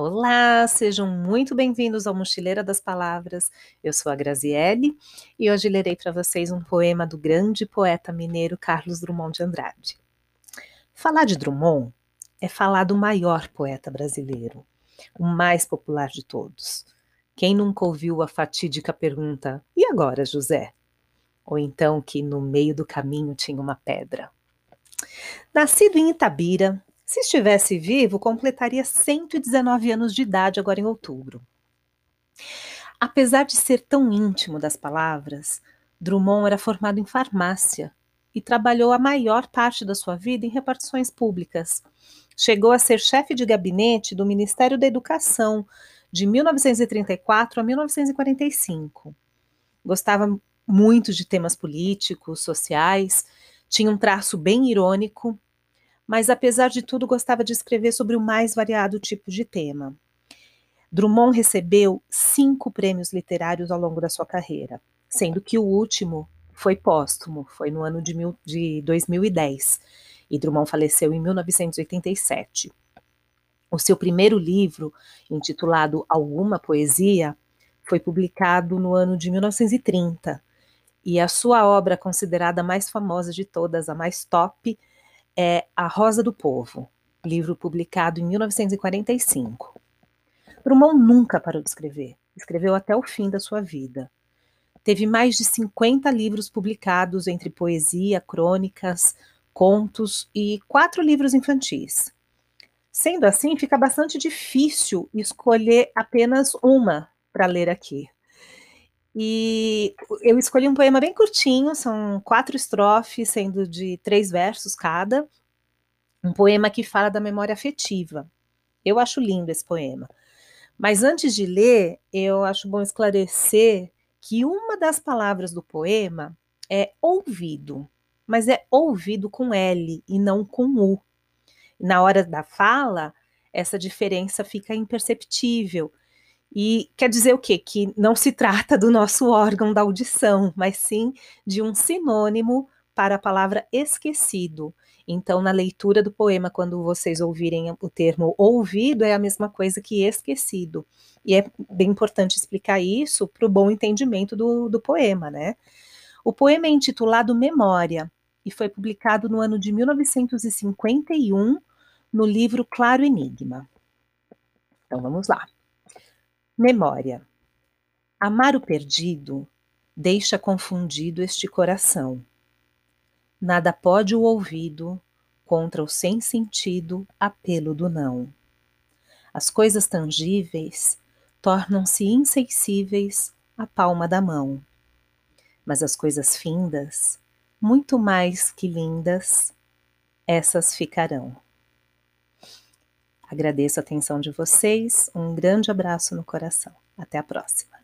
Olá, sejam muito bem-vindos ao Mochileira das Palavras. Eu sou a Graziele e hoje lerei para vocês um poema do grande poeta mineiro Carlos Drummond de Andrade. Falar de Drummond é falar do maior poeta brasileiro, o mais popular de todos. Quem nunca ouviu a fatídica pergunta: E agora, José? Ou então que no meio do caminho tinha uma pedra. Nascido em Itabira, se estivesse vivo, completaria 119 anos de idade agora em outubro. Apesar de ser tão íntimo das palavras, Drummond era formado em farmácia e trabalhou a maior parte da sua vida em repartições públicas. Chegou a ser chefe de gabinete do Ministério da Educação de 1934 a 1945. Gostava muito de temas políticos, sociais, tinha um traço bem irônico mas apesar de tudo gostava de escrever sobre o mais variado tipo de tema. Drummond recebeu cinco prêmios literários ao longo da sua carreira, sendo que o último foi póstumo, foi no ano de, mil, de 2010, e Drummond faleceu em 1987. O seu primeiro livro, intitulado Alguma Poesia, foi publicado no ano de 1930, e a sua obra considerada a mais famosa de todas, a mais top, é A Rosa do Povo, livro publicado em 1945. Drummond nunca parou de escrever, escreveu até o fim da sua vida. Teve mais de 50 livros publicados entre poesia, crônicas, contos e quatro livros infantis. Sendo assim, fica bastante difícil escolher apenas uma para ler aqui. E eu escolhi um poema bem curtinho, são quatro estrofes, sendo de três versos cada. Um poema que fala da memória afetiva. Eu acho lindo esse poema. Mas antes de ler, eu acho bom esclarecer que uma das palavras do poema é ouvido, mas é ouvido com L e não com U. Na hora da fala, essa diferença fica imperceptível e quer dizer o quê? Que não se trata do nosso órgão da audição, mas sim de um sinônimo para a palavra esquecido. Então, na leitura do poema, quando vocês ouvirem o termo ouvido, é a mesma coisa que esquecido. E é bem importante explicar isso para o bom entendimento do, do poema, né? O poema é intitulado Memória e foi publicado no ano de 1951 no livro Claro Enigma. Então vamos lá. Memória. Amar o perdido deixa confundido este coração. Nada pode o ouvido contra o sem sentido apelo do não. As coisas tangíveis tornam-se insensíveis à palma da mão. Mas as coisas findas, muito mais que lindas, essas ficarão. Agradeço a atenção de vocês, um grande abraço no coração. Até a próxima.